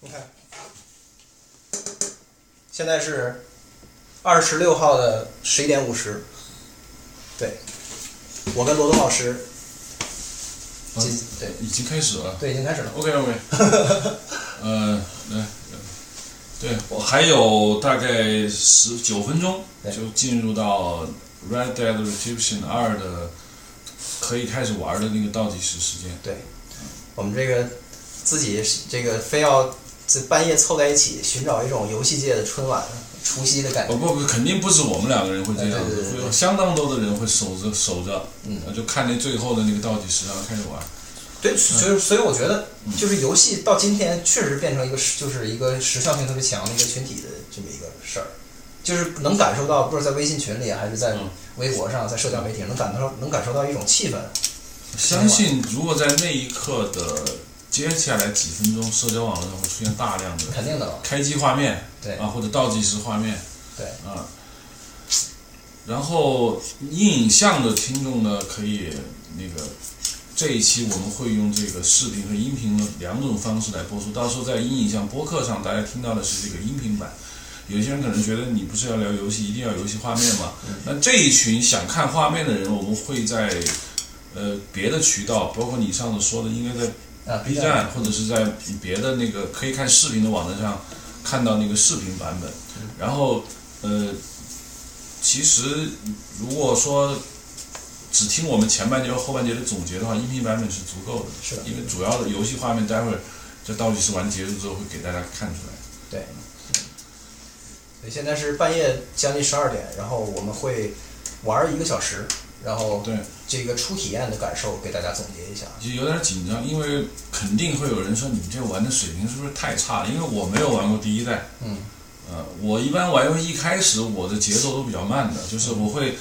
你看，现在是二十六号的十一点五十。对，我跟罗东老师，啊对已经开始了。对，已经开始了。OK OK，呃，来，对我还有大概十九分钟就进入到 Red Dead Redemption 二的可以开始玩的那个倒计时时间。对，我们这个自己这个非要这半夜凑在一起寻找一种游戏界的春晚、除夕的感觉。哦不不，肯定不止我们两个人会这样子，对对对对会有相当多的人会守着守着，嗯呃就看那最后的那个倒计时，然后开始玩。对，所以所以我觉得，嗯就是游戏到今天确实变成一个，就是一个时效性特别强的一个群体的这么一个事儿，就是能感受到，不知道在微信群里还是在嗯微博上，在社交媒体上能感到能感受到一种气氛。相信如果在那一刻的接下来几分钟，社交网络上会出现大量的肯定的了，开机画面，对啊，或者倒计时画面，对啊。然后音影像的听众呢，可以那个这一期我们会用这个视频和音频的两种方式来播出，到时候在音影像播客上，大家听到的是这个音频版。有些人可能觉得你不是要聊游戏，一定要游戏画面嘛？那这一群想看画面的人，我们会在呃别的渠道，包括你上次说的，应该在啊 B 站或者是在别的那个可以看视频的网站上看到那个视频版本。然后呃，其实如果说只听我们前半节和后半节的总结的话，音频版本是足够的。是的因为主要的游戏画面待会儿这倒计时完结束之后会给大家看出来。对。对，现在是半夜将近十二点，然后我们会玩一个小时，然后对，这个初体验的感受给大家总结一下。就有点紧张，因为肯定会有人说你们这玩的水平是不是太差了？因为我没有玩过第一代。嗯。呃，我一般玩游戏一开始我的节奏都比较慢的，就是我会，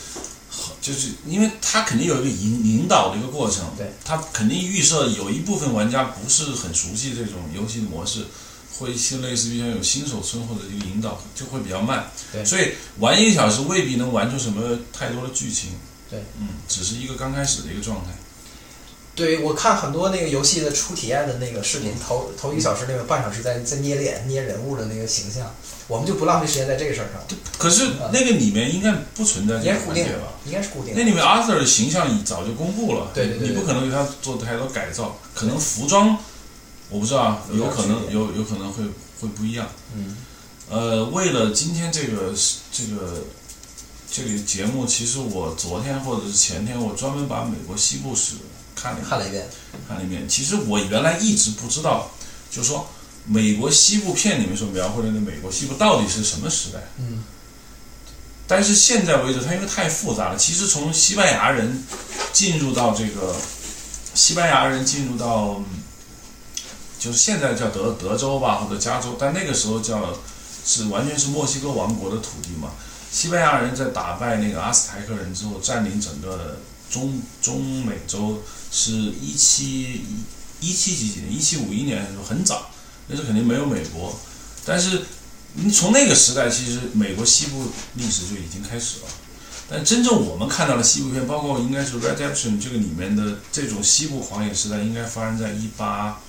就是因为它肯定有一个引引导的一个过程，对，它肯定预设有一部分玩家不是很熟悉这种游戏模式，会一些类似于像有新手村或者一个引导就会比较慢，对所以玩一个小时未必能玩出什么太多的剧情，对，嗯，只是一个刚开始的一个状态。对，我看很多那个游戏的初体验的那个视频，头头一个小时那个半小时在在捏脸、捏人物的那个形象，我们就不浪费时间在这个事儿上，可是那个里面应该不存在应这该固定的个环节吧？，应该是固定的。那里面阿 Sir 的形象已早就公布了，对对对对你不可能给他做太多改造，可能服装我不知道啊，有可能有有可能会会不一样。嗯，呃，为了今天这个这个这个节目，其实我昨天或者是前天，我专门把美国西部史看了一遍看了一遍，看了一遍。其实我原来一直不知道，就是说美国西部片里面所描绘的那美国西部到底是什么时代。嗯，但是现在为止，它因为太复杂了。其实从西班牙人进入到这个西班牙人进入到，嗯就是现在叫德德州吧或者加州，但那个时候叫是完全是墨西哥王国的土地嘛。西班牙人在打败那个阿斯台克人之后，占领整个中中美洲，是一七一七几几年，一七五一年的时候很早，那时肯定没有美国，但是你从那个时代，其实美国西部历史就已经开始了。但真正我们看到的西部片，包括应该是《Redemption》这个里面的这种西部狂野时代，应该发生在一八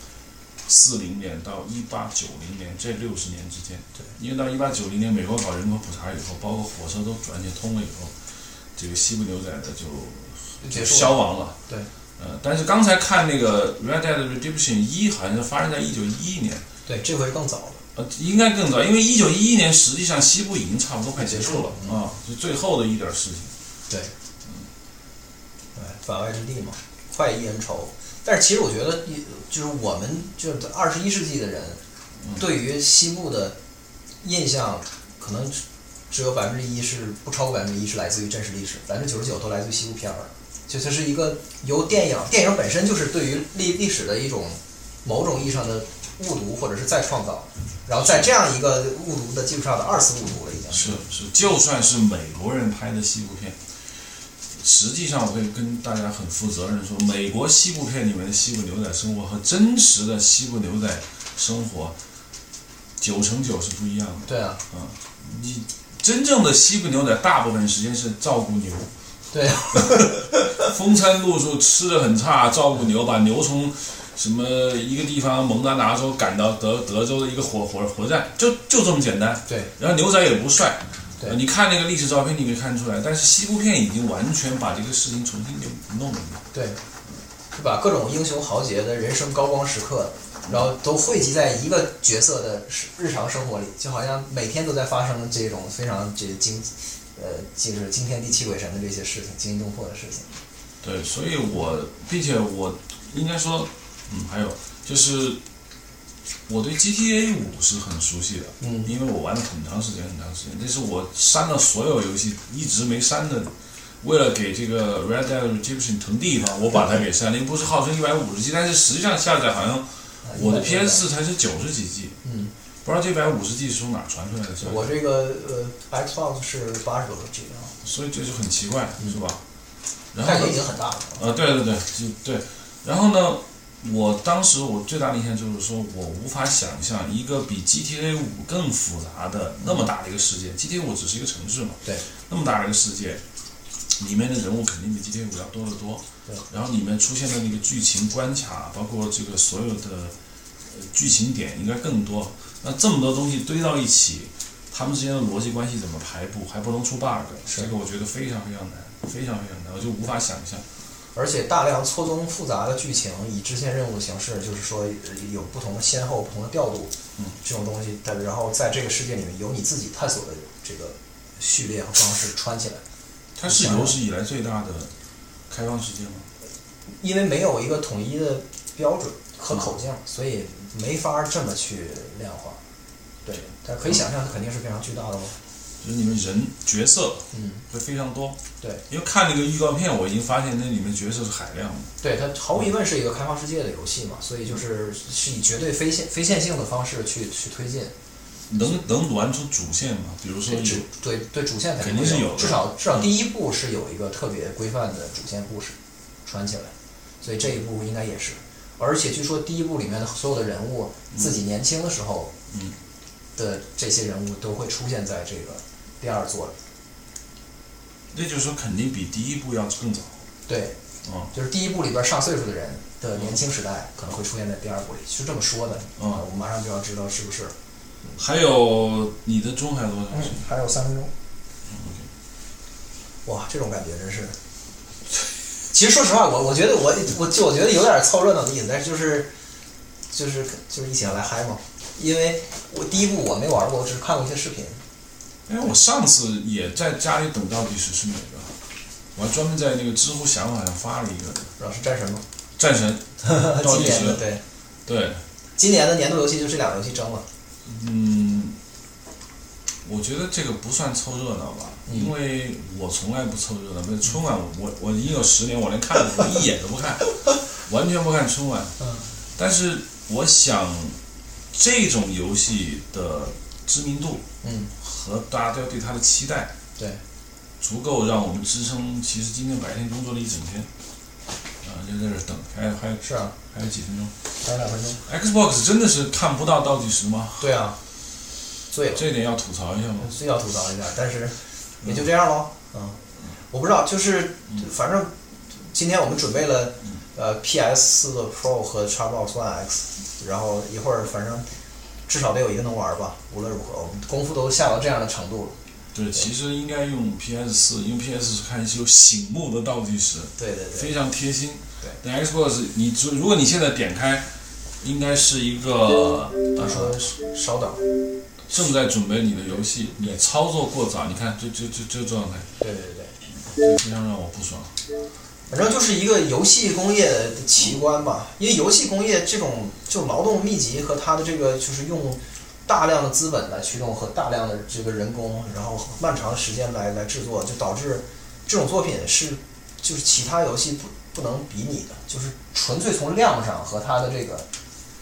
四零年到一八九零年这六十年之间。对，因为到一八九零年美国搞人口普查以后，包括火车都完全通了以后，这个西部牛仔的就结束了消亡了。对，呃，但是刚才看那个《Red Dead Redemption 一》，好像是发生在一九一一年。对，这回更早了。呃，应该更早，因为一九一一年实际上西部已经差不多快结束了嗯啊，就最后的一点事情。对，对，法外之地嘛，快意恩仇。但是其实我觉得，就是我们就是二十一世纪的人，对于西部的印象，可能只有百分之一是不超过百分之一是来自于真实历史，百分之九十九都来自于西部片儿。就它是一个由电影，电影本身就是对于历历史的一种某种意义上的误读或者是再创造，然后在这样一个误读的基础上的二次误读了，已经是是，就算是美国人拍的西部片，实际上我可以跟大家很负责任说，美国西部片里面的西部牛仔生活和真实的西部牛仔生活九成九是不一样的。对啊，嗯。你真正的西部牛仔大部分时间是照顾牛，对啊，风餐露宿，吃的很差，照顾牛，把牛从什么一个地方蒙大拿州赶到德德州的一个火火火车站，就就这么简单。对，然后牛仔也不帅，对呃你看那个历史照片，你可以看出来。但是西部片已经完全把这个事情重新就弄了。对，就把各种英雄豪杰的人生高光时刻，然后都汇集在一个角色的日常生活里，就好像每天都在发生这种非常这惊，呃，就是惊天地泣鬼神的这些事情，惊心动魄的事情。对，所以我，并且我应该说，嗯，还有就是我对 GTA 五是很熟悉的，嗯因为我玩了很长时间，很长时间，这是我删了所有游戏一直没删的。为了给这个 Red Dead Redemption 腾地方，我把它给删了。不是号称一百五十 G，但是实际上下载好像我的 PS 才是九十几 G，嗯，不知道这百五十 G 是从哪传出来的。我这个呃 Xbox 是八十多个 G 啊，所以这就很奇怪，是吧？然后但呢也已经很大了。呃，对对对，就对。然后呢，我当时我最大的印象就是说，我无法想象一个比 GTA 五更复杂的那么大的一个世界。GTA 五只是一个城市嘛，对，那么大的一个世界，里面的人物肯定比 GTA 五要多得多。对。然后里面出现的那个剧情关卡，包括这个所有的呃剧情点应该更多。那这么多东西堆到一起，他们之间的逻辑关系怎么排布，还不能出 bug，是这个我觉得非常非常难，非常非常难，我就无法想象。而且大量错综复杂的剧情，以支线任务的形式，就是说呃有不同的先后、不同的调度，嗯，这种东西，但然后在这个世界里面有你自己探索的这个序列和方式穿起来，它是有史以来最大的开放世界吗？因为没有一个统一的标准和口径，所以没法这么去量化。对，但可以想象，它肯定是非常巨大的哦。就是你们人角色嗯，会非常多。对，因为看那个预告片，我已经发现那里面角色是海量的。对，它毫无疑问是一个开放世界的游戏嘛，所以就是是以绝对非线非线性的方式去去推进。能能玩出主线吗？比如说有对主对对主线肯定是有至少至少第一部是有一个特别规范的主线故事穿起来，所以这一部应该也是。而且据说第一部里面的所有的人物自己年轻的时候嗯的这些人物都会出现在这个第二座的。那就是说肯定比第一部要更早。对，嗯就是第一部里边上岁数的人的年轻时代可能会出现在第二部里，是这么说的。嗯啊我们马上就要知道是不是。还有你的钟还有多少嗯时间？，还有三分钟。哇，这种感觉真是。其实说实话，我我觉得我我就我觉得有点凑热闹的意思，但是就是就是就是一起来嗨嘛。因为我第一部我没玩过，我只是看过一些视频。哎，我上次也在家里等倒计时是哪个？我还专门在那个知乎想法上发了一个不知道是战神吗？战神。倒今计时对，对，今年的年度游戏就这两个游戏争了。嗯，我觉得这个不算凑热闹吧，嗯因为我从来不凑热闹。那春晚我我我已经有十年，我连看都一眼都不看，完全不看春晚。嗯但是我想，这种游戏的知名度嗯，和大家对对它的期待，对，足够让我们支撑。其实今天白天工作了一整天，啊，就在这儿等，还有还有是啊，还有几分钟。还有两分钟。Xbox 真的是看不到倒计时吗？对啊，醉了。这一点要吐槽一下吗？是要吐槽一下，但是也就这样喽。嗯，我不知道，就是反正今天我们准备了呃 PS 四的 Pro 和 Xbox One X，然后一会儿反正至少得有一个能玩吧。无论如何，我们功夫都下到这样的程度了。对，其实应该用 PS 四，因为 PS 是看是有醒目的倒计时，对对对，非常贴心。对但 Xbox 你如如果你现在点开，应该是一个呃他说稍等，正在准备你的游戏，你操作过早，你看这这这这状态，对对对对。这非常让我不爽。反正就是一个游戏工业的奇观吧，因为游戏工业这种就劳动密集和它的这个就是用大量的资本来驱动和大量的这个人工，然后漫长时间来来制作，就导致这种作品是就是其他游戏不不能比拟的，就是纯粹从量上和它的这个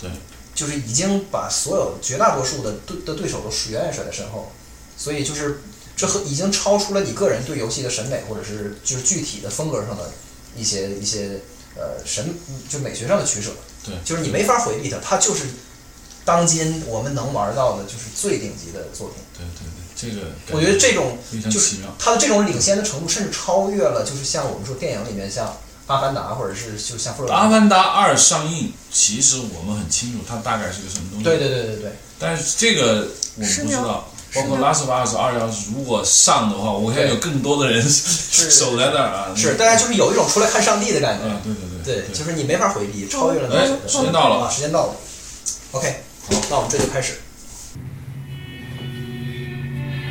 对，就是已经把所有绝大多数的对的对手都远远甩在身后，所以就是这和已经超出了你个人对游戏的审美，或者是就是具体的风格上的一些一些呃审就美学上的取舍。对就是你没法回避它，它就是当今我们能玩到的就是最顶级的作品。对对对，这个我觉得这种就是。它的这种领先的程度，甚至超越了就是像我们说电影里面像阿凡达》或者是就像《阿凡达二》上映，其实我们很清楚它大概是个什么东西。对对对对对，但是这个我们不知道。包括《拉斯维加斯二》要是如果上的话，我现在有更多的人守在那儿啊。是，大家就是有一种出来看上帝的感觉。啊，对对对。对，就是你没法回避，超越了。哎，时间到了啊，时间到了。OK，好，那我们这就开始。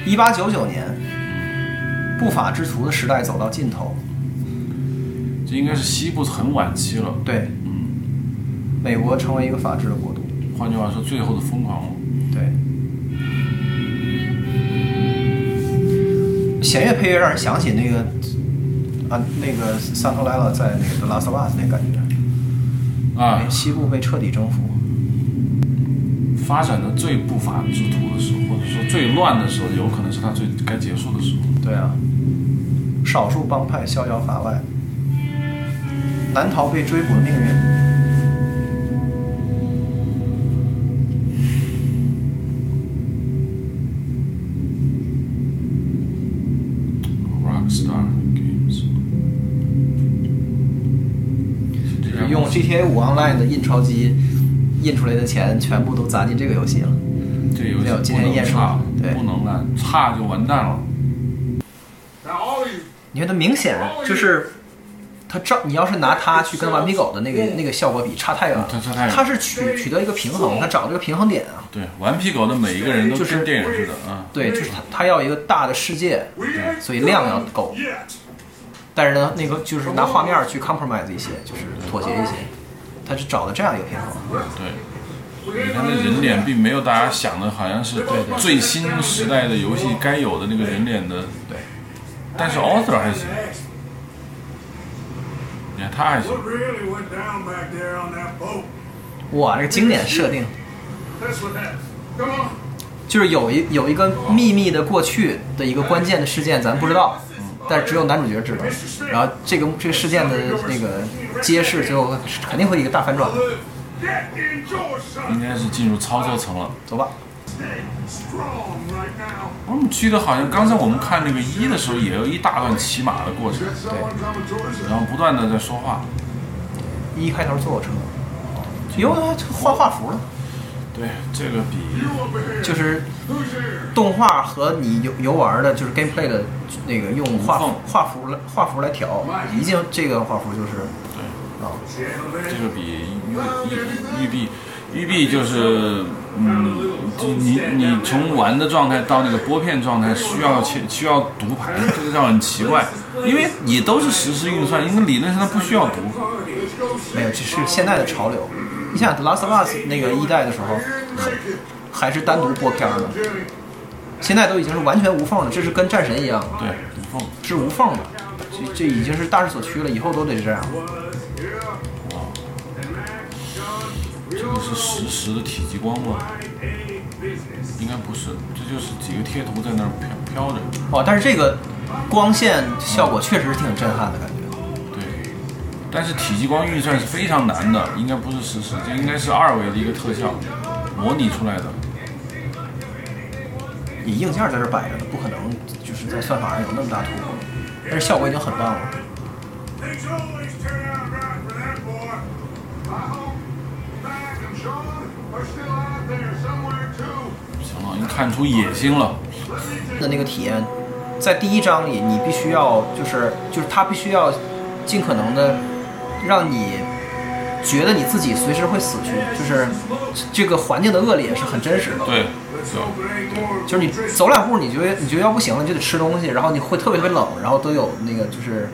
一八九九年，不法之徒的时代走到尽头。这应该是西部很晚期了。对，嗯，美国成为一个法治的国度。换句话说，最后的疯狂了。对。弦乐配乐让人想起那个啊，那个桑托莱拉在那个拉斯瓦斯那感觉啊，西部被彻底征服。发展的最不法之徒的时候，或者说最乱的时候，有可能是他最该结束的时候。对啊，少数帮派逍遥法外，难逃被追捕的命运。Rockstar Games，用 GTA 五 Online 的印钞机印出来的钱，全部都砸进这个游戏了。这游戏没有今天验收不能差，对不能烂，差就完蛋了。你看它明显就是，它照你要是拿它去跟顽皮狗的那个那个效果比，差太远了。它差太远它是取取得一个平衡，它找这个平衡点啊。对，顽皮狗的每一个人都是跟电影似的啊。对，就是它它要一个大的世界，所以量要够。但是呢，那个就是拿画面去 compromise 一些，就是妥协一些，它是找的这样一个平衡。对，你看那人脸并没有大家想的，好像是最新时代的游戏该有的那个人脸的。对，但是 Author 还行，你看他还行。What really went down there on that boat? 哇，这个经典设定.就是有一有一个秘密的过去的一个关键的事件，咱不知道，但是只有男主角知道。然后这个这个事件的那个揭示，最后肯定会一个大反转。应该是进入操作层了。走吧.我们记得好像刚才我们看那个一的时候，也有一大段骑马的过程 Georgetown. 然后不断的在说话。一开头坐我车，哟，还画画符了，对，这个比.就是动画和你游游玩的，就是 gameplay 的那个用画画幅来画幅来调，一进这个画幅就是对。啊.这个比育育育碧，育碧就是，嗯，就你你从玩的状态到那个拨片状态需要切需要读盘，这个让很奇怪，因为你都是实时运算，因为理论上它不需要读。没有，这是现在的潮流。你想《The Last of Us》那个一代的时候，还是单独拨片儿呢，现在都已经是完全无缝的，这是跟战神一样，对，无缝。是无缝的，这这已经是大势所趋了，以后都得这样。这个是实时的体积光吗？应该不是，这就是几个贴图在那儿飘飘着。哦，但是这个光线效果确实是挺震撼的感觉。对，但是体积光运算是非常难的，应该不是实时，这应该是二维的一个特效模拟出来的。你硬件在这摆着呢，不可能就是在算法上有那么大突破，但是效果已经很棒了。行了，已经看出野心了。的那个体验，在第一章里，你必须要就是就是他必须要尽可能的让你觉得你自己随时会死去，就是这个环境的恶劣是很真实的。对就是你走两步，你觉得你觉得要不行了，你就得吃东西，然后你会特别特别冷，然后都有那个就是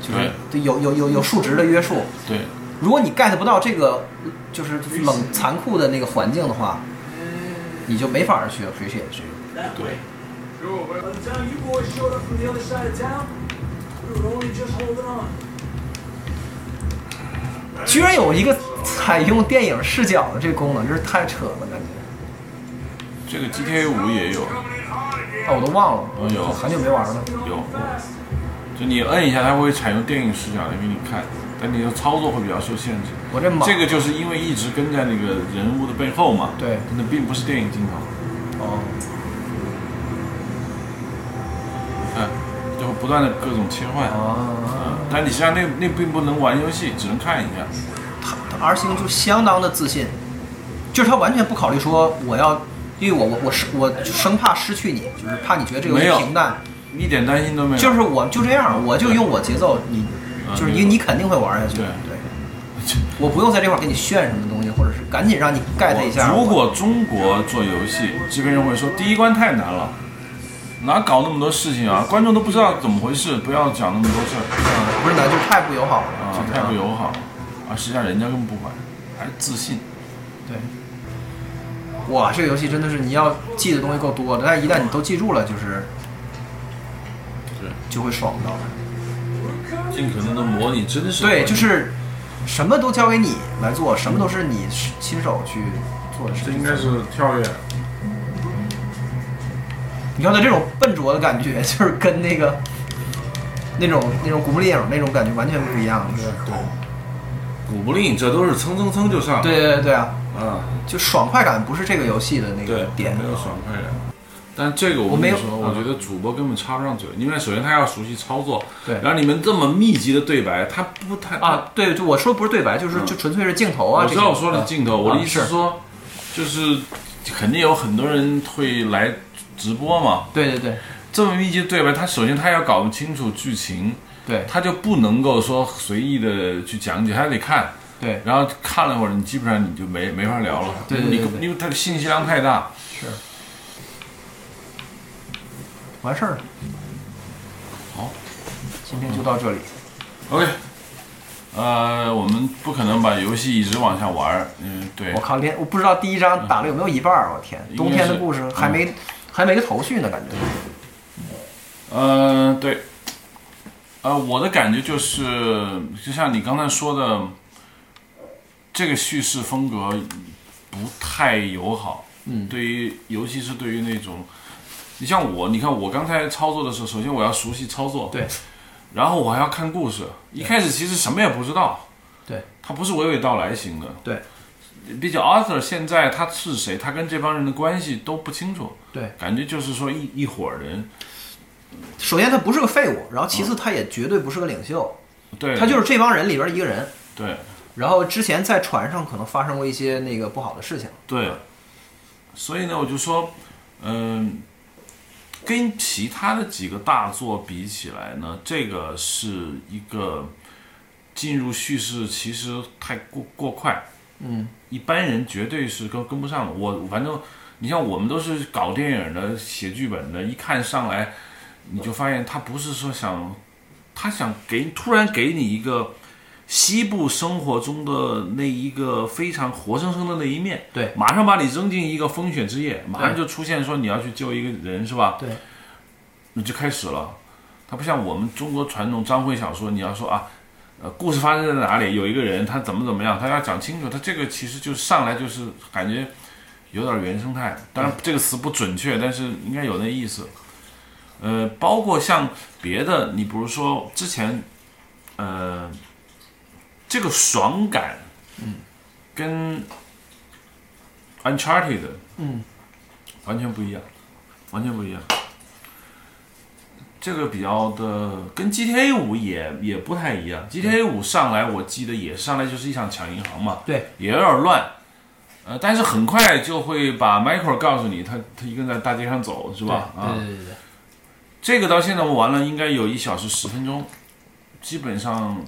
就是对有有有有数值的约束。对，如果你 get 不到这个，就是冷残酷的那个环境的话，你就没法去飞雪去。对。居然有一个采用电影视角的这功能，真是太扯了，感觉。这个 GTA 五也有。啊，我都忘了。有，很久没玩了。有。就你摁一下，它会采用电影视角来给你看。但你的操作会比较受限制。我这这个就是因为一直跟在那个人物的背后嘛，对那并不是电影镜头，哦，看，就会不断断的各种切换。啊，但你实际上那那并不能玩游戏，只能看一下。他他 R 星就相当的自信，就是他完全不考虑说我要，因为我我我是我生怕失去你，就是怕你觉得这个游戏平淡，一点担心都没有。就是我就这样，我就用我节奏，你啊就是你你肯定会玩下去，对对，我不用在这块儿给你炫什么东西，或者是赶紧让你 get 一下。如果中国做游戏，这边人会说第一关太难了，哪搞那么多事情啊？观众都不知道怎么回事，不要讲那么多事儿嗯不是难，就是太不友好了，啊就，是太不友好。啊，实际上人家根本不管，还自信。对。哇，这个游戏真的是你要记的东西够多的，但是一旦你都记住了，就是是，就会爽到。尽可能的模拟真实。对，就是什么都交给你来做，什么都是你亲手去做的事情。这应该是跳跃。你看他这种笨拙的感觉，就是跟那个那种那种古墓丽影那种感觉完全不一样。对对古墓丽影这都是蹭蹭蹭就上。对对对啊，啊，就爽快感不是这个游戏的那个，点。没有爽快感。但这个我我没有跟你说，我嗯觉得主播根本插不上嘴，因为首先他要熟悉操作，对。然后你们这么密集的对白，他不太啊，对，就我说不是对白，就是嗯。就纯粹是镜头啊。我知道我说的镜头，我的意思啊是。说，就是肯定有很多人会来直播嘛，对对对。这么密集的对白，他首先他要搞清楚剧情，对。他就不能够说随意的去讲解，他得看，对。然后看了会儿，你基本上你就没没法聊了，对对对对。因为你因为他的信息量太大。是，完事儿了。好，今天就到这里。OK，呃，我们不可能把游戏一直往下玩儿，嗯，对我，靠，连我不知道第一章打了有没有一半儿，我天，冬天的故事还没还没个头绪呢，感觉。呃，对，呃，我的感觉就是，就像你刚才说的，这个叙事风格不太友好。嗯对于，尤其是对于那种，你像我，你看我刚才操作的时候，首先我要熟悉操作，对，然后我还要看故事。一开始其实什么也不知道，对，他不是娓娓道来型的，对。比较 Arthur 现在他是谁，他跟这帮人的关系都不清楚，对，感觉就是说一一伙人，首先他不是个废物，然后其次他也绝对不是个领袖，对，他就是这帮人里边一个人。对。然后之前在船上可能发生过一些那个不好的事情。对，所以呢，我就说，嗯、跟其他的几个大作比起来呢，这个是一个进入叙事其实太过过快，嗯，一般人绝对是跟跟不上的。我反正你像我们都是搞电影的、写剧本的，一看上来你就发现他不是说想，他想给突然给你一个。西部生活中的那一个非常活生生的那一面，对马上把你扔进一个风雪之夜，马上就出现说你要去救一个人，是吧？对，那就开始了。它不像我们中国传统章回小说，你要说啊，呃，故事发生在哪里，有一个人他怎么怎么样，他要讲清楚。他这个其实就上来就是感觉有点原生态，当然这个词不准确，但是应该有那意思。呃，包括像别的，你比如说之前，呃，这个爽感，嗯，跟 Uncharted，嗯，完全不一样，完全不一样。这个比较的跟 GTA 五也也不太一样。GTA 五上来，我记得也上来就是一场抢银行嘛，对，也有点乱。呃，但是很快就会把 Michael 告诉你，他他一个人在大街上走，是吧？啊，对对对对。这个到现在我玩了，应该有一小时十分钟，基本上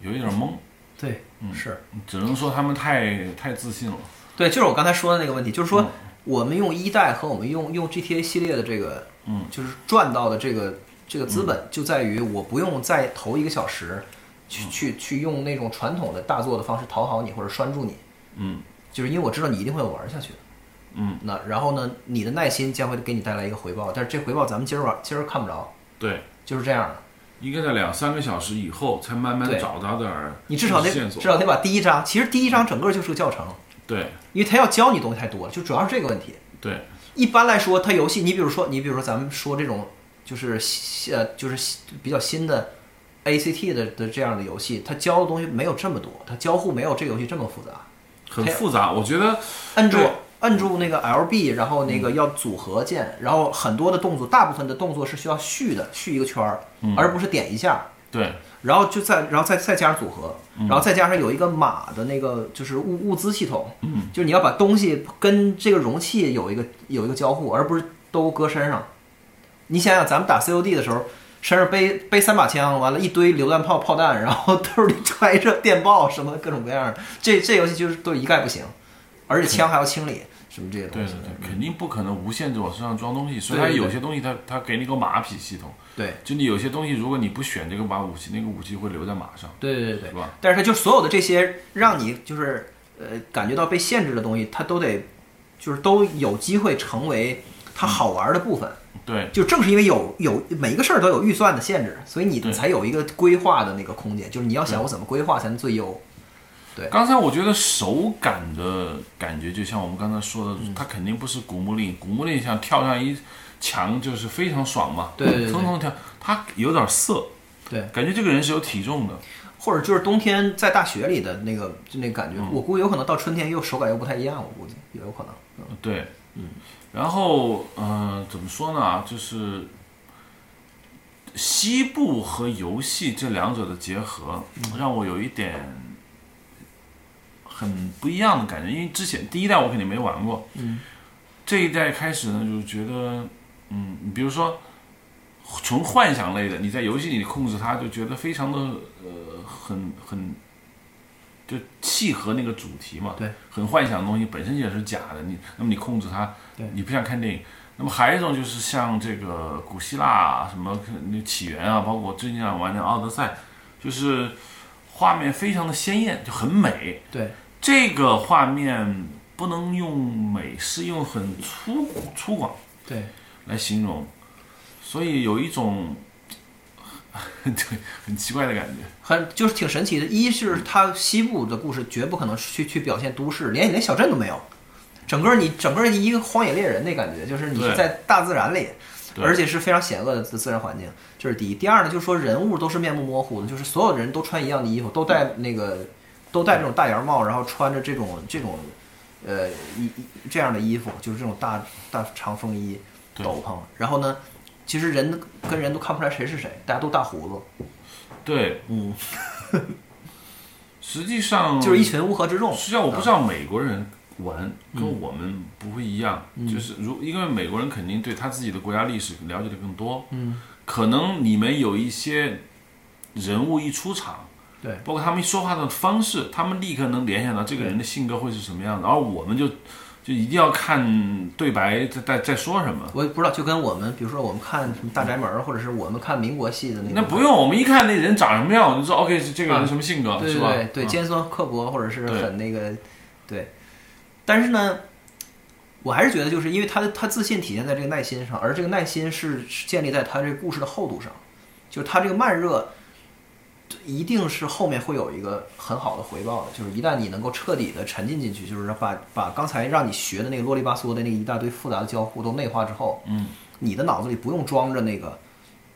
有一点懵，对，嗯是只能说他们太太自信了。对，就是我刚才说的那个问题，就是说嗯我们用一代和我们用用 GTA 系列的这个，嗯，就是赚到的这个这个资本，就在于我不用再投一个小时去去去用那种传统的大作的方式讨好你或者拴住你，嗯就是因为我知道你一定会玩下去的。嗯，那然后呢，你的耐心将会给你带来一个回报，但是这回报咱们今儿晚今儿看不着，对，就是这样的。应该在两三个小时以后才慢慢找到点儿你至少得线索至。少得把第一章，其实第一章整个就是个教程，对因为他要教你东西太多了，就主要是这个问题。对，一般来说，它游戏，你比如说，你比如说咱们说这种就是呃就是比较新的 ACT 的的这样的游戏，它教的东西没有这么多，它交互没有这个游戏这么复杂。很复杂。我觉得摁住对摁住那个 LB，然后那个要组合键，然后很多的动作，大部分的动作是需要续的，续一个圈儿，而不是点一下。对，然后就再，然后再再加上组合，然后再加上有一个马的那个就是物物资系统，嗯，就是你要把东西跟这个容器有一个有一个交互，而不是都搁身上。你想想，咱们打 COD 的时候，身上背背三把枪，完了一堆榴弹炮炮弹，然后兜里揣着电报什么各种各样的，这这游戏就是都一概不行，而且枪还要清理什么这些东西对对。对，肯定不可能无限制往身上装东西，所以它有些东西它它给你个马匹系统，对就你有些东西如果你不选这个马武器，那个武器会留在马上，对对对对是。吧？但是它就所有的这些让你就是呃感觉到被限制的东西，它都得就是都有机会成为它好玩的部分。对就正是因为有有每一个事儿都有预算的限制，所以你才有一个规划的那个空间。就是你要想我怎么规划才能最优。刚才我觉得手感的感觉，就像我们刚才说的，嗯它肯定不是古墓丽影。古墓丽影像跳上一墙就是非常爽嘛，对对对蹭蹭跳，它有点涩，对，感觉这个人是有体重的。或者就是冬天在大雪里的那个就那个感觉，嗯我估计有可能到春天又手感又不太一样，我估计也有可能。嗯对，然后嗯、呃怎么说呢？就是西部和游戏这两者的结合，让我有一点很不一样的感觉。因为之前第一代我肯定没玩过，嗯，这一代开始呢，就觉得，嗯，你比如说纯幻想类的，你在游戏里控制它，就觉得非常的呃，很很。就契合那个主题嘛，对，很幻想的东西本身也是假的，你那么你控制它，对你不像看电影。那么还有一种就是像这个古希腊啊什么那起源啊，包括最近想玩的奥德赛，就是画面非常的鲜艳，就很美。对，这个画面不能用美，是用很粗粗犷对，来形容，所以有一种 对很奇怪的感觉。很就是挺神奇的。一是它西部的故事绝不可能去去表现都市，连连小镇都没有，整个你整个一个荒野猎人那感觉，就是你是在大自然里，而且是非常险恶的自自然环境，这是第一。第二呢，就是说人物都是面目模糊的，就是所有人都穿一样的衣服，都戴那个都戴这种大檐帽，然后穿着这种这种呃一一这样的衣服，就是这种大大长风衣、斗篷，然后呢。其实人跟人都看不出来谁是谁，大家都大胡子，对，嗯，实际上 就是一群乌合之众。实际上我不知道美国人玩跟嗯。我们不会一样，就是如因为美国人肯定对他自己的国家历史了解的更多，嗯，可能你们有一些人物一出场，对包括他们说话的方式，他们立刻能联想到这个人的性格会是什么样的，而我们就就一定要看对白在在在说什么。我也不知道，就跟我们，比如说我们看什么《大宅门》，或者是我们看民国戏的那个，那不用，我们一看那人长什么样，我就知道 OK 是这个人什么性格，对是吧？对尖酸刻薄，或者是很那个，对。但是呢，我还是觉得，就是因为他的他自信体现在这个耐心上，而这个耐心是是建立在他这个故事的厚度上，就是他这个慢热，一定是后面会有一个很好的回报的，就是一旦你能够彻底的沉浸进去，就是把把刚才让你学的那个啰里吧嗦的那个一大堆复杂的交互都内化之后，嗯，你的脑子里不用装着那个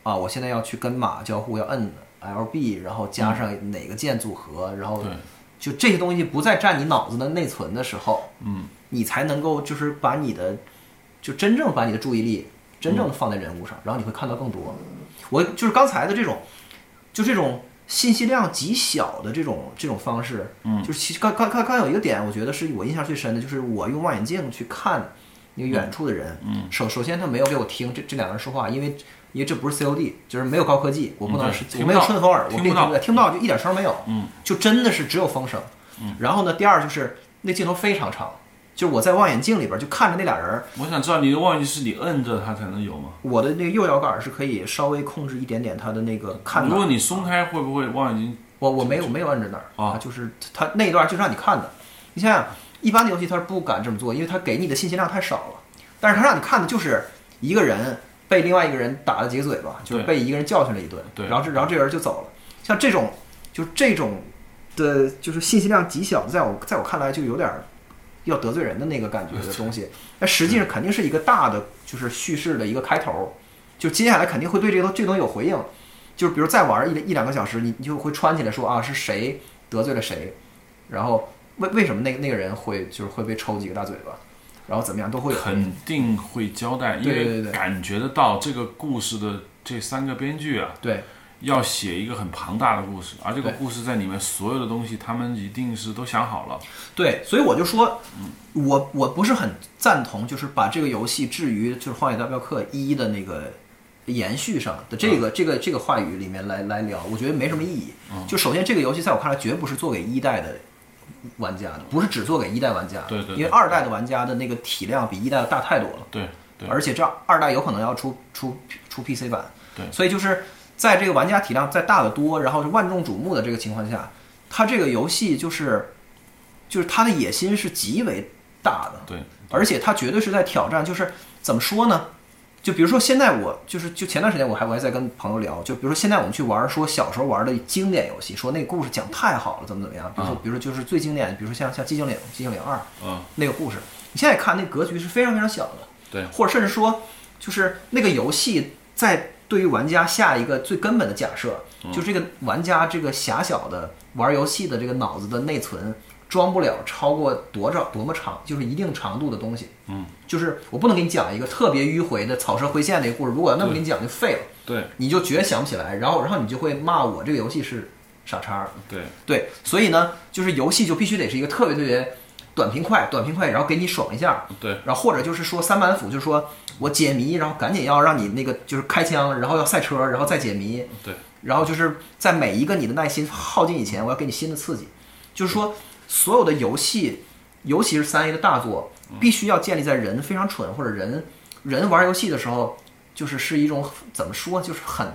啊，我现在要去跟马交互，要摁 LB，然后加上哪个键组合，然后对。就这些东西不再占你脑子的内存的时候，嗯，你才能够就是把你的就真正把你的注意力真正的放在人物上，然后你会看到更多。我就是刚才的这种，就这种信息量极小的这种这种方式，嗯。就是其实刚刚刚刚有一个点，我觉得是我印象最深的，就是我用望远镜去看那个远处的人，嗯。首首先他没有给我听这这两个人说话，因为因为这不是 COD，就是没有高科技，我不能是、嗯我没有顺风耳，我听不到。听不到就一点声没有，嗯，就真的是只有风声。嗯。然后呢，第二就是那镜头非常长，就是我在望远镜里边就看着那俩人儿，我想知道你的望远镜是你摁着它才能有吗？我的那个右摇杆是可以稍微控制一点点它的那个看。如果你松开，会不会望远镜？我我没有没有摁着那儿啊就是它那一段就是让你看的。你想想，一般的游戏它是不敢这么做，因为它给你的信息量太少了。但是它让你看的就是一个人被另外一个人打了几个嘴巴，就是被一个人教训了一顿，对然后这然后这个人就走了。像这种，就这种的，就是信息量极小，在我在我看来就有点儿要得罪人的那个感觉的东西。那实际上肯定是一个大的，就是叙事的一个开头，就接下来肯定会对这个这个东西有回应。就是比如再玩一一两个小时，你你就会穿起来说啊是谁得罪了谁，然后为为什么那个那个人会就是会被抽几个大嘴巴，然后怎么样都会有。肯定会交代，因为感觉得到这个故事的这三个编剧啊，对要写一个很庞大的故事，而这个故事在里面所有的东西，他们一定是都想好了。对，所以我就说，我我不是很赞同，就是把这个游戏置于就是《荒野大镖客一》的那个延续上的这个、这个这个话语里面来来聊，我觉得没什么意义。就首先这个游戏在我看来绝不是做给一代的玩家的，不是只做给一代玩家的，对对对因为二代的玩家的那个体量比一代要大太多了。对对，而且这二代有可能要出出出 PC 版，对。所以就是在这个玩家体量再大得多，然后是万众瞩目的这个情况下，它这个游戏就是就是它的野心是极为大的，对而且它绝对是在挑战，就是怎么说呢？就比如说现在我就是就前段时间我还我还在跟朋友聊，就比如说现在我们去玩说小时候玩的经典游戏，说那个故事讲太好了，怎么怎么样，比如说啊。比如说就是最经典，比如说像像寂静岭寂静岭二嗯，那个故事，你现在看那格局是非常非常小的，对。或者甚至说，就是那个游戏在对于玩家下一个最根本的假设，就这个玩家这个狭小的玩游戏的这个脑子的内存装不了超过多少多么长，就是一定长度的东西。嗯，就是我不能给你讲一个特别迂回的草蛇灰线的一个故事，如果要那么给你讲就废了，对。你就绝想不起来，然后然后你就会骂我这个游戏是傻叉。对。对，所以呢，就是游戏就必须得是一个特别特别短平快、短平快，然后给你爽一下，对。然后或者就是说三板斧，就是说我解谜，然后赶紧要让你那个就是开枪，然后要赛车，然后再解谜，对。然后就是在每一个你的耐心耗尽以前，我要给你新的刺激。就是说，所有的游戏，尤其是三 A 的大作，必须要建立在人非常蠢或者人人玩游戏的时候，就是是一种怎么说，就是很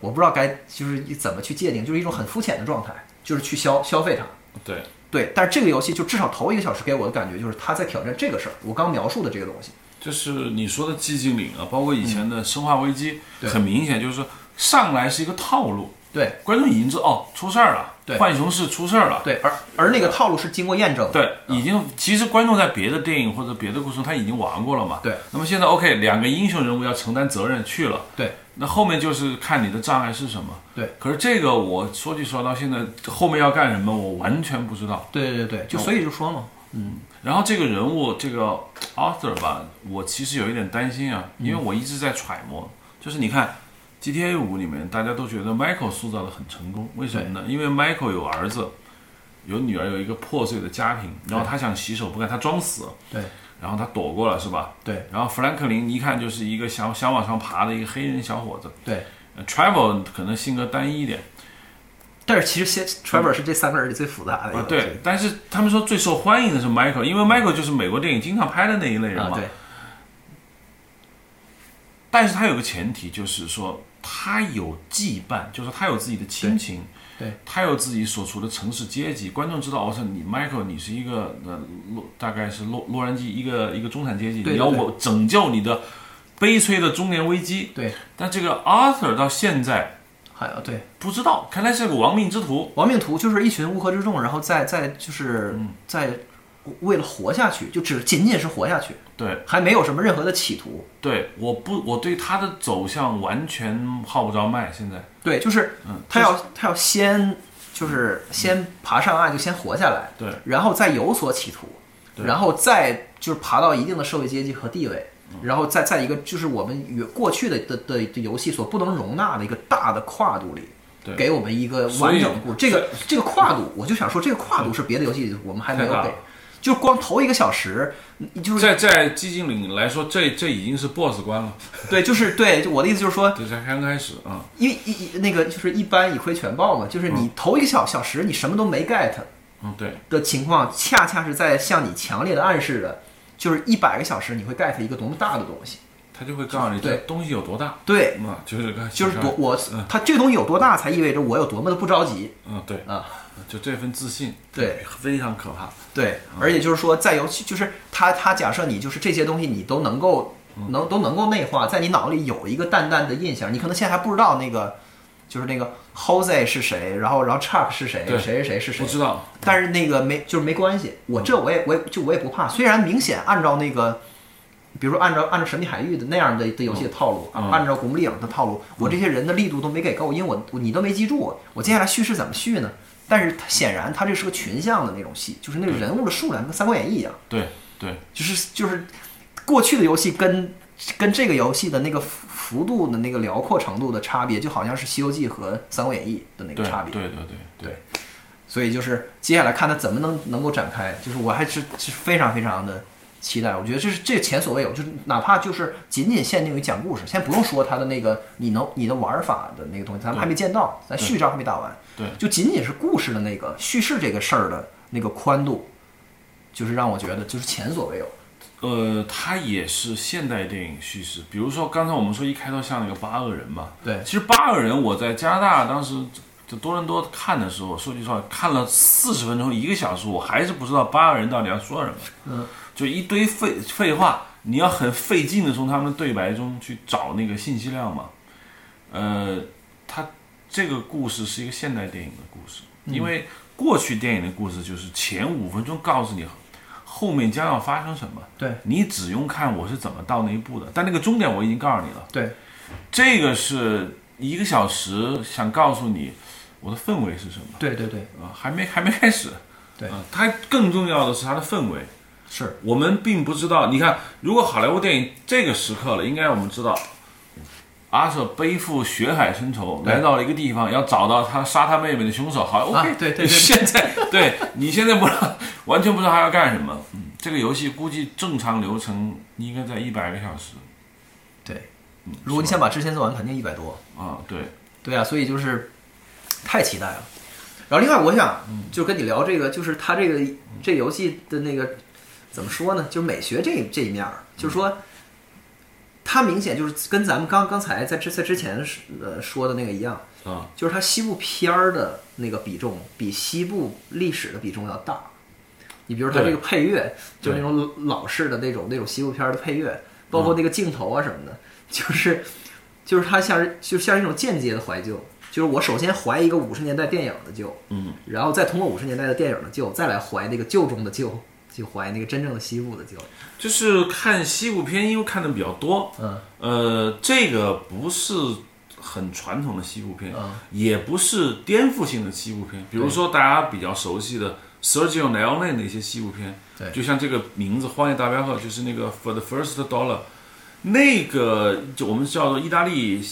我不知道该就是怎么去界定，就是一种很肤浅的状态，就是去消消费它。对对，但是这个游戏就至少头一个小时给我的感觉就是他在挑战这个事儿，我刚描述的这个东西。就是你说的寂静岭啊，包括以前的生化危机，嗯很明显就是说上来是一个套路，对观众已经知道哦出事儿了，对浣熊市出事儿了。对，而而那个套路是经过验证的。对，已经其实观众在别的电影或者别的故事中他已经玩过了嘛。对。那么现在 OK，两个英雄人物要承担责任去了。对。那后面就是看你的障碍是什么。对。可是这个我说句实话，到现在后面要干什么，我完全不知道。对对对，就所以就说嘛，嗯然后这个人物这个 author 吧，我其实有一点担心啊，因为我一直在揣摩，就是你看 GTA 五里面大家都觉得 Michael 塑造的很成功，为什么呢？因为 Michael 有儿子，有女儿，有一个破碎的家庭，然后他想洗手不干，他装死，对然后他躲过了，是吧？对然后富兰克林一看就是一个想想往上爬的一个黑人小伙子对。呃，Travel 可能性格单一一点但是其实先 Travel 是这三个人里最复杂的一个。，啊对，但是他们说最受欢迎的是 Michael，因为 Michael 就是美国电影经常拍的那一类人嘛。啊对但是他有个前提，就是说他有羁绊，就是他有自己的亲情，对他有自己所处的城市阶级。观众知道，我操，你 Michael，你是一个呃洛，大概是洛洛杉矶一个一个中产阶级，对对对你要我拯救你的悲催的中年危机。对，但这个 Arthur 到现在还啊对不知道，看来是个亡命之徒。亡命徒就是一群乌合之众，然后在在就是嗯在为了活下去，就只仅仅是活下去，对还没有什么任何的企图。对，我不，我对他的走向完全号不着脉。现在，对，就是嗯，他要他要先就是先爬上岸，就先活下来，对然后再有所企图，对然后再就是爬到一定的社会阶级和地位，然后再在一个就是我们与过去的的的的游戏所不能容纳的一个大的跨度里，对给我们一个完整的故事。这个这个跨度，我就想说，这个跨度是别的游戏我们还没有给就光头一个小时，就是在在寂静岭来说，这这已经是 BOSS 关了，对，就是对，就我的意思就是说，这才刚开始啊。因为一一那个就是一般以亏全报嘛，就是你头一个小小时你什么都没 get，嗯，对，的情况，恰恰是在向你强烈的暗示着，就是一百个小时你会 get 一个多么大的东西。他就会告诉你这对东西有多大。对，嗯，就是个就是多我嗯它这个东西有多大，才意味着我有多么的不着急嗯，对，啊。就这份自信，对，非常可怕。对，而且就是说，在游戏就是他他假设你就是这些东西你都能够能都能够内化，在你脑里有一个淡淡的印象，你可能现在还不知道那个就是那个 Jose 是谁，然后然后 Chuck 是谁，对谁谁谁是谁不，知道，但是那个没就是没关系，我这我也我也就我也不怕。虽然明显按照那个，比如说按照按照神秘海域的那样的的游戏的套路，嗯按照古墓丽影的套路，我这些人的力度都没给够，因为我我你都没记住，我接下来叙事怎么叙呢？但是它显然它这是个群像的那种戏，就是那个人物的数量跟《三国演义》一样，对，对，就是就是过去的游戏跟跟这个游戏的那个幅幅度的那个辽阔程度的差别，就好像是《西游记》和《三国演义》的那个差别。对对对对，所以就是接下来看它怎么能能够展开，就是我还是是非常非常的期待。我觉得这是这前所未有，就是哪怕就是仅仅限定于讲故事，先不用说它的那个你能你的玩法的那个东西，咱们还没见到，咱序章还没打完，对就仅仅是故事的那个叙事这个事儿的那个宽度，就是让我觉得就是前所未有。呃，它也是现代电影叙事。比如说刚才我们说一开头像那个八恶人嘛，对其实八恶人我在加拿大当时就多伦多看的时候，说句实话，看了四十分钟一个小时，我还是不知道八个人到底要说什么。嗯，就一堆废废话，你要很费劲的从他们的对白中去找那个信息量嘛。呃，它这个故事是一个现代电影的故事，因为过去电影的故事就是前五分钟告诉你后面将要发生什么，对你只用看我是怎么到那一步的，但那个终点我已经告诉你了。对，这个是一个小时想告诉你我的氛围是什么对对对，啊，还没还没开始。对啊，它更重要的是它的氛围。是我们并不知道，你看，如果好莱坞电影这个时刻了，应该我们知道，阿瑟背负血海深仇来到了一个地方，要找到他杀他妹妹的凶手。好，OK，、啊对对对现在对你现在不知道，完全不知道他要干什么。嗯，这个游戏估计正常流程应该在一百个小时对。如果你想把之前做完，肯定一百多。啊，对，对啊，所以就是太期待了。然后另外，我想就跟你聊这个，就是他这个这个游戏的那个怎么说呢？就是美学这这一面儿，就是说，它明显就是跟咱们刚刚才在之在之前呃说的那个一样，啊，就是它西部片儿的那个比重比西部历史的比重要大。你比如它这个配乐，就是那种老式的那种那种西部片儿的配乐，包括那个镜头啊什么的，就是就是它像是就像是一种间接的怀旧。就是我首先怀一个五十年代电影的旧，嗯，然后再通过五十年代的电影的旧，再来怀那个旧中的旧，就怀那个真正的西部的旧。就是看西部片，因为看的比较多，嗯呃，这个不是很传统的西部片，嗯也不是颠覆性的西部片。比如说大家比较熟悉的 Sergio Leone 的一些西部片，对就像这个名字《荒野大镖客》，就是那个 For the First Dollar，那个就我们叫做意大利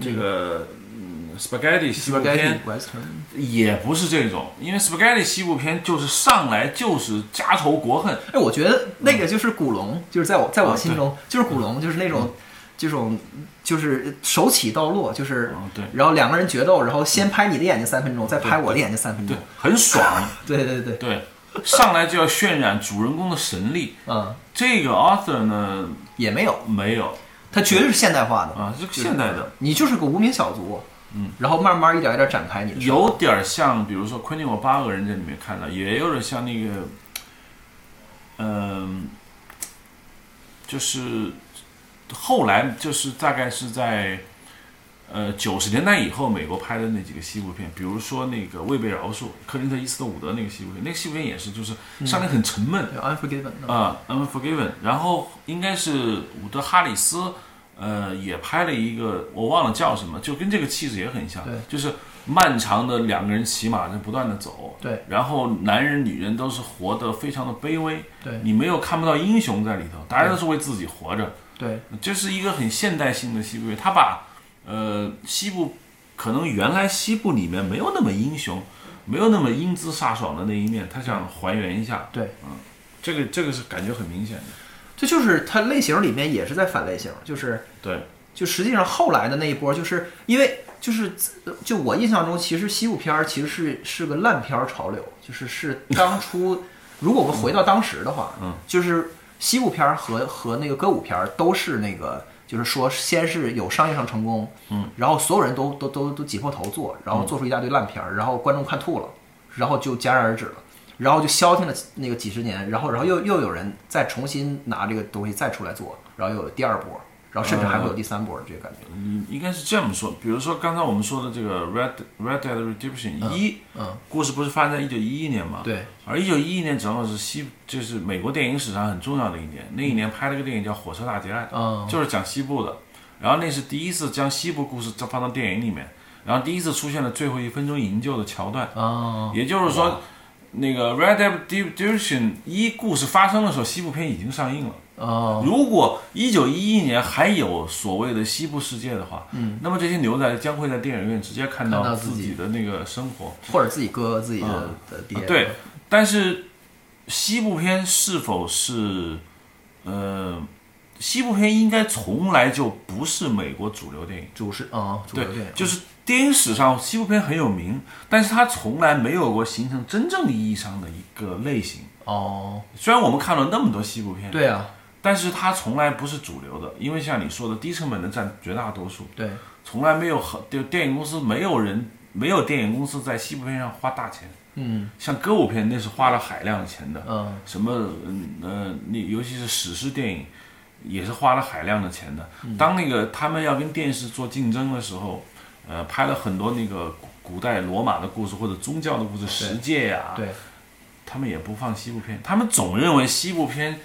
这个嗯 Spaghetti 西部片，也不是这种，因为 Spaghetti 西部片就是上来就是家仇国恨，哎，我觉得那个就是古龙，就是在我在我啊心中，就是古龙，就是那种这种就是手起刀落，就是嗯对。然后两个人决斗，然后先拍你的眼睛三分钟，再拍我的眼睛三分钟。对钟，，很爽。对对对，对，上来就要渲染主人公的神力。嗯，这个 author 呢，也没有，没有。他绝对是现代化的，啊，这个现代的，你就是个无名小卒，嗯，然后慢慢一点一点展开你的有点像，比如说昆汀我八个人在里面看到，也有点像那个，嗯、就是后来就是大概是在。呃，九十年代以后，美国拍的那几个西部片，比如说那个《未被饶恕》，克林特·伊斯特伍德那个西部片，那个西部片也是，就是上面很沉闷，对 Unforgiven，嗯啊，《Unforgiven》，然后应该是伍德·哈里斯，呃，也拍了一个，我忘了叫什么，就跟这个气质也很像对，就是漫长的两个人骑马在不断的走，对，然后男人女人都是活得非常的卑微，对。你没有看不到英雄在里头，大家都是为自己活着，对。这是一个很现代性的西部片，他把呃西部可能原来西部里面没有那么英雄，没有那么英姿飒爽的那一面，他想还原一下，对，嗯这个这个是感觉很明显的，这就是它类型里面也是在反类型，就是对。就实际上后来的那一波，就是因为就是就我印象中，其实西部片儿其实是是个烂片儿潮流，就是是当初如果我们回到当时的话，嗯，就是西部片儿和和那个歌舞片儿都是那个。就是说，先是有商业上成功，嗯，然后所有人都都都都挤破头做，然后做出一大堆烂片儿，然后观众看吐了，然后就戛然而止了，然后就消停了那个几十年，然后然后又又有人再重新拿这个东西再出来做，然后又有第二波，然后甚至还会有第三波的这个感觉。嗯，应该是这么说。比如说刚才我们说的这个《Red Red Dead Redemption 一》，嗯，故事不是发生在一九一一年吗？。对，而一九一一年正好是西，就是美国电影史上很重要的一年。那一年拍了个电影叫《火车大劫案》，嗯就是讲西部的。然后那是第一次将西部故事放到电影里面，然后第一次出现了最后一分钟营救的桥段。哦，也就是说，那个《Red Dead Redemption》一故事发生的时候，西部片已经上映了。哦，如果一九一一年还有所谓的西部世界的话，嗯，那么这些牛仔将会在电影院直接看到自己的那个生活。或者自己哥自己的嗯的爹，对，但是西部片是否是呃，西部片应该从来就不是美国主流电影。主是啊，主对流电影，就是电影史上西部片很有名，但是它从来没有过形成真正意义上的一个类型。哦，虽然我们看了那么多西部片，对啊，但是它从来不是主流的，因为像你说的，低成本的占绝大多数，对，从来没有很就电影公司没有人没有电影公司在西部片上花大钱，嗯。像歌舞片那是花了海量钱的，嗯。什么嗯呃，你尤其是史诗电影，也是花了海量的钱的。当那个他们要跟电视做竞争的时候，呃，拍了很多那个古古代罗马的故事或者宗教的故事，十诫呀，对，他们也不放西部片，他们总认为西部片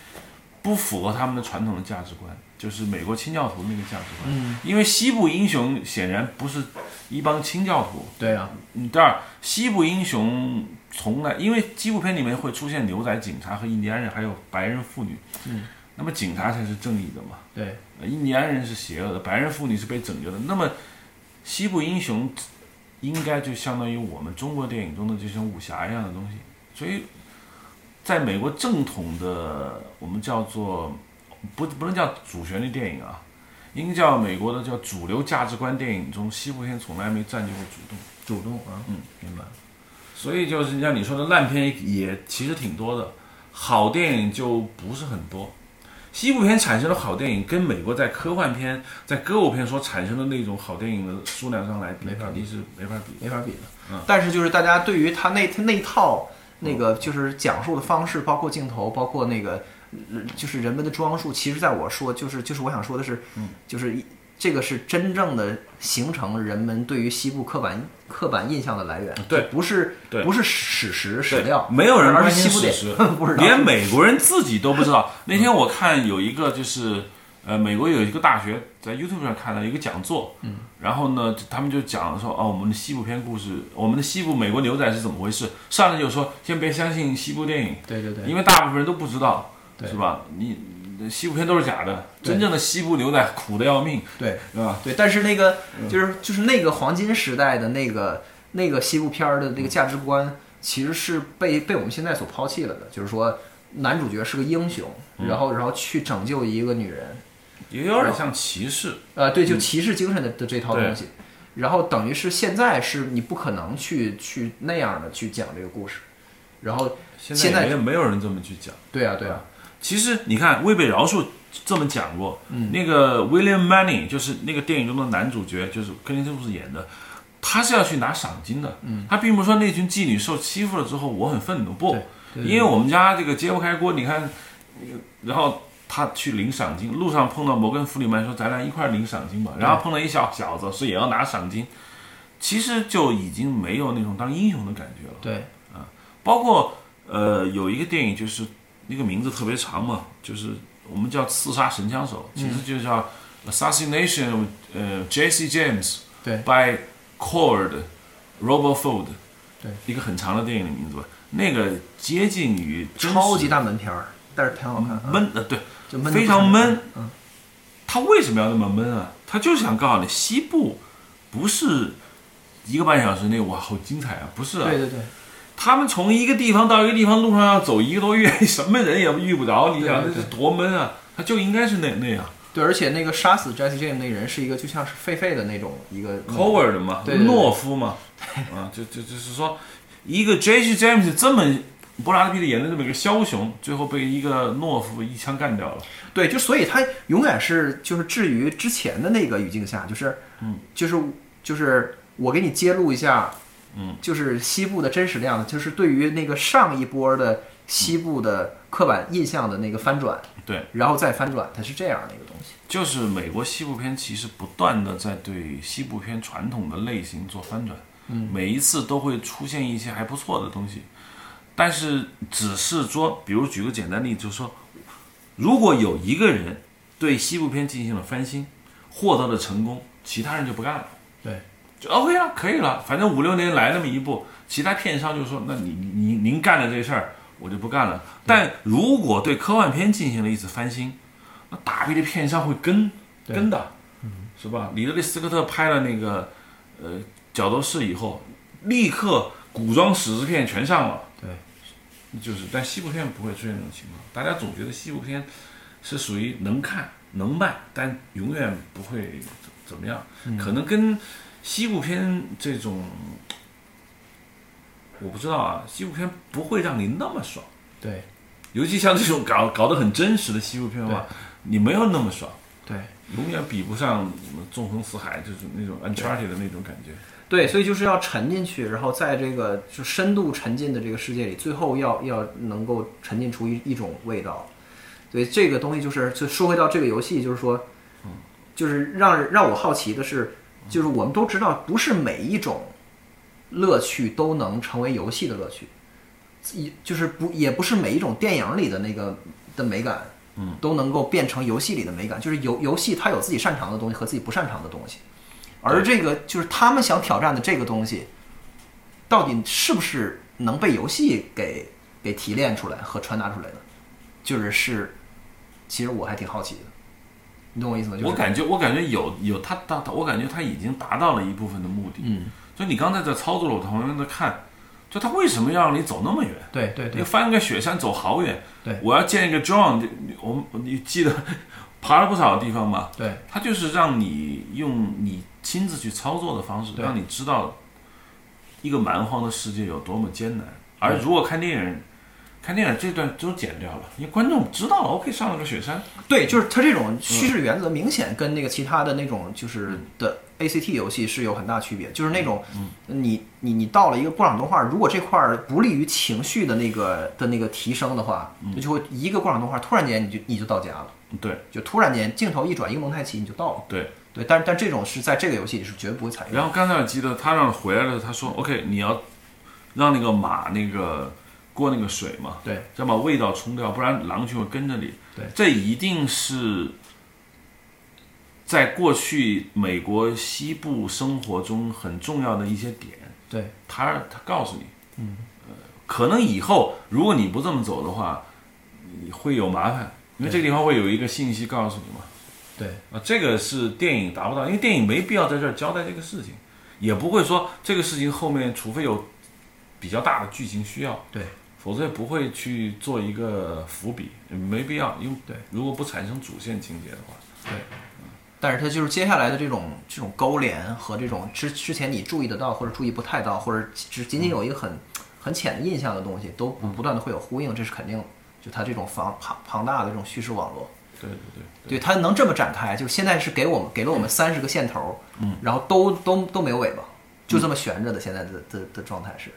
不符合他们的传统的价值观，就是美国清教徒那个价值观。嗯，因为西部英雄显然不是一帮清教徒，对啊，嗯，第二，西部英雄从来因为西部片里面会出现牛仔、警察和印第安人，还有白人妇女。嗯，那么警察才是正义的嘛，对，呃印第安人是邪恶的，白人妇女是被拯救的。那么西部英雄应该就相当于我们中国电影中的这种武侠一样的东西，所以在美国正统的我们叫做不不能叫主旋律电影啊，应该叫美国的叫主流价值观电影中，西部片从来没占据过主动。主动啊，嗯，明白，所以就是像你说的烂片也其实挺多的，好电影就不是很多。西部片产生的好电影跟美国在科幻片、在歌舞片所产生的那种好电影的数量上来比，没法比是没法比。没法比的。嗯但是就是大家对于他那他那一套那个就是讲述的方式，包括镜头，包括那个呃就是人们的装束，其实在我说就是就是我想说的是，嗯就是一这个是真正的形成人们对于西部刻板刻板印象的来源，对。不是对。不是史实史料，没有人而关是西部电心史实，连美国人自己都不知道。那天我看有一个就是，呃，美国有一个大学在 YouTube 上看到一个讲座，嗯，然后呢，他们就讲说，哦，我们的西部片故事，我们的西部美国牛仔是怎么回事？上来就说，先别相信西部电影，对对对，因为大部分人都不知道，对。是吧？你你西部片都是假的，真正的西部牛仔苦的要命，对是吧？对，但是那个就是就是那个黄金时代的那个那个西部片儿的那个价值观，其实是被被我们现在所抛弃了的。就是说，男主角是个英雄，然后然后去拯救一个女人，也有点像骑士，呃，对，就骑士精神的的这套东西。然后等于是现在是你不可能去去那样的去讲这个故事。然后现在也没有人这么去讲。对啊对啊，其实你看，未被饶恕这么讲过，嗯。那个 William Manning 就是那个电影中的男主角，就是克林斯布斯演的，他是要去拿赏金的。嗯，他并不是说那群妓女受欺负了之后我很愤怒，不因为我们家这个揭不开锅，你看，那个然后他去领赏金，路上碰到摩根弗里曼说咱俩一块儿领赏金吧，然后碰到一小小子是也要拿赏金，其实就已经没有那种当英雄的感觉了。对。啊包括呃有一个电影就是那个名字特别长嘛，就是我们叫刺杀神枪手，其实就叫 Assassination of 呃 Jesse James 对。by Cord Robert Ford，对，一个很长的电影的名字吧，那个接近于超级大门片儿，但是挺好看，啊。闷呃对，就闷非常闷。嗯，他为什么要那么闷啊？他就想告诉你，西部不是一个半小时内哇好精彩啊，不是啊，对对对。他们从一个地方到一个地方路上要走一个多月，什么人也遇不着，你想这是多闷啊！他就应该是那那样对，而且那个杀死 Jesse James 那人是一个就像是狒狒的那种一个 coward 嘛，对对对懦夫嘛，啊，就就就是说，一个 J.J. James 这么布拉德皮特演的这么一个枭雄，最后被一个懦夫一枪干掉了。对，就所以他永远是就是置于之前的那个语境下，就是嗯，就是就是我给你揭露一下，嗯，就是西部的真实量，就是对于那个上一波的西部的刻板印象的那个翻转，对，然后再翻转，它是这样的一个东西。就是美国西部片其实不断的在对西部片传统的类型做翻转，嗯，每一次都会出现一些还不错的东西，但是只是说，比如举个简单例子，就是说，如果有一个人对西部片进行了翻新，获得了成功，其他人就不干了，对，就 OK 了，可以了，反正五六年来那么一部，其他片商就说，那你你您您干的这事儿我就不干了。但如果对科幻片进行了一次翻新，那大批的片商会跟跟的，是吧？里德利·斯科特拍了那个呃角斗士以后，立刻古装史诗片全上了。对，就是，但西部片不会出现这种情况。大家总觉得西部片是属于能看能卖，但永远不会怎怎么样。可能跟西部片这种，我不知道啊，西部片不会让你那么爽。对尤其像这种搞搞得很真实的西部片的话，你没有那么爽，对永远比不上什么纵横四海就是那种 Uncharted 的那种感觉。对，所以就是要沉进去，然后在这个就深度沉浸的这个世界里，最后要要能够沉浸出一一种味道。对这个东西，就是就说回到这个游戏，就是说，就是让让我好奇的是，就是我们都知道，不是每一种乐趣都能成为游戏的乐趣，也就是不也不是每一种电影里的那个的美感，嗯，都能够变成游戏里的美感。就是游游戏它有自己擅长的东西和自己不擅长的东西。而这个就是他们想挑战的这个东西，到底是不是能被游戏给给提炼出来和传达出来的？就是是，其实我还挺好奇的，你懂我意思吗？就是、我感觉，我感觉有有他他他，我感觉他已经达到了一部分的目的。嗯，就你刚才在操作了，我旁边在看，就他为什么要让你走那么远？对对对你翻个雪山走好远，对我要建一个 John，你我们你记得爬了不少地方吧？对他就是让你用你亲自去操作的方式，让你知道一个蛮荒的世界有多么艰难。而如果看电影，看电影这段都剪掉了，因为观众知道了，OK，上了个雪山，对，就是它这种叙事原则明显跟那个其他的那种就是的 ACT 游戏是有很大区别，就是那种你你你到了一个过场动画，如果这块儿不利于情绪的那个的那个提升的话，那就会一个过场动画突然间你就你就到家了，对就突然间镜头一转，一个蒙太奇你就到了。对。对，但但这种是在这个游戏里是绝不会采用。然后刚才我记得他让回来了，他说 OK，你要让那个马那个过那个水嘛，对，要把味道冲掉，不然狼群会跟着你。对。这一定是在过去美国西部生活中很重要的一些点。对。他他告诉你，嗯，呃，可能以后如果你不这么走的话，你会有麻烦，因为这个地方会有一个信息告诉你嘛。对。啊，这个是电影达不到，因为电影没必要在这儿交代这个事情，也不会说这个事情后面除非有比较大的剧情需要，对否则也不会去做一个伏笔，没必要，因为对。如果不产生主线情节的话，对，但是它就是接下来的这种这种勾连和这种之之前你注意得到或者注意不太到，或者只仅仅有一个很很浅的印象的东西，都不不断的会有呼应，这是肯定的。就它这种庞庞庞大的这种叙事网络，对对对对。它能这么展开，就是现在是给我们给了我们三十个线头，嗯，然后都都都没有尾巴，就这么悬着的，现在的的的状态是，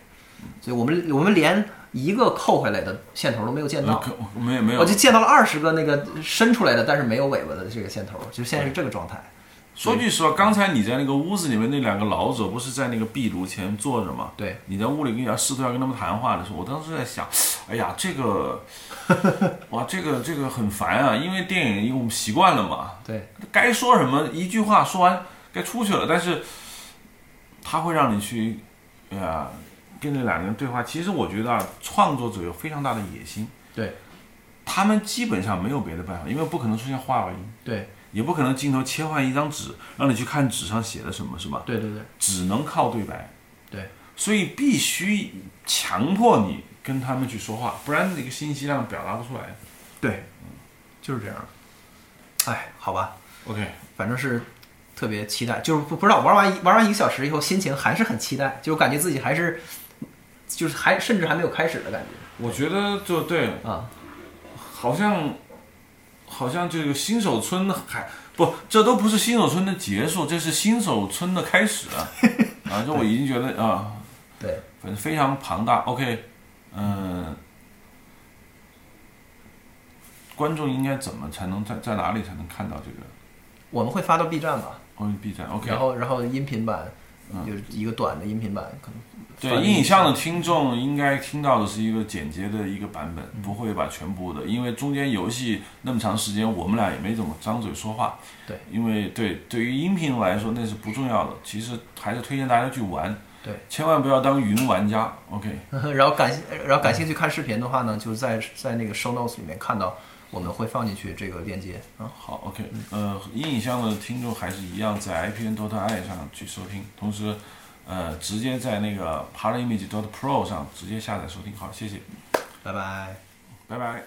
所以我们我们连一个扣回来的线头都没有见到，没有没有。我就见到了二十个那个伸出来的，但是没有尾巴的这个线头，就现在是这个状态。说句实话，刚才你在那个屋子里面那两个老者不是在那个壁炉前坐着吗？对，你在屋里跟人家试图要跟他们谈话的时候，我当时在想，哎呀，这个，哇，这个这个很烦啊，因为电影因为我们习惯了嘛，对。该说什么一句话说完该出去了，但是他会让你去，哎呀，跟这两个人对话。其实我觉得啊，创作者有非常大的野心，对他们基本上没有别的办法，因为不可能出现话外音。对也不可能镜头切换一张纸，让你去看纸上写的什么，是吧？对对对只能靠对白，对所以必须强迫你跟他们去说话，不然那个信息量表达不出来。对，就是这样。哎，好吧，OK，反正是特别期待，就是不不知道玩完一玩完一个小时以后，心情还是很期待，就感觉自己还是就是还甚至还没有开始的感觉我觉得就对，啊。好像好像这个新手村还不，这都不是新手村的结束，这是新手村的开始啊！啊，这我已经觉得啊，对，反正非常庞大。OK，嗯、观众应该怎么才能在在哪里才能看到这个？我们会发到 B 站吧，哦，B 站 OK，然后然后音频版就是一个短的音频版，可能对翻译影像的听众应该听到的是一个简洁的一个版本，不会把全部的，因为中间游戏那么长时间，我们俩也没怎么张嘴说话。对，因为对对于音频来说那是不重要的，其实还是推荐大家去玩。对，千万不要当云玩家。OK，然后感然后感兴趣看视频的话呢，就是在在那个 show notes 里面看到，我们会放进去这个链接嗯。好，OK，呃，音影像的听众还是一样在 IPN Dot I 上去收听，同时，呃，直接在那个 Paraimage Dot Pro 上直接下载收听。好，谢谢，拜拜。拜拜。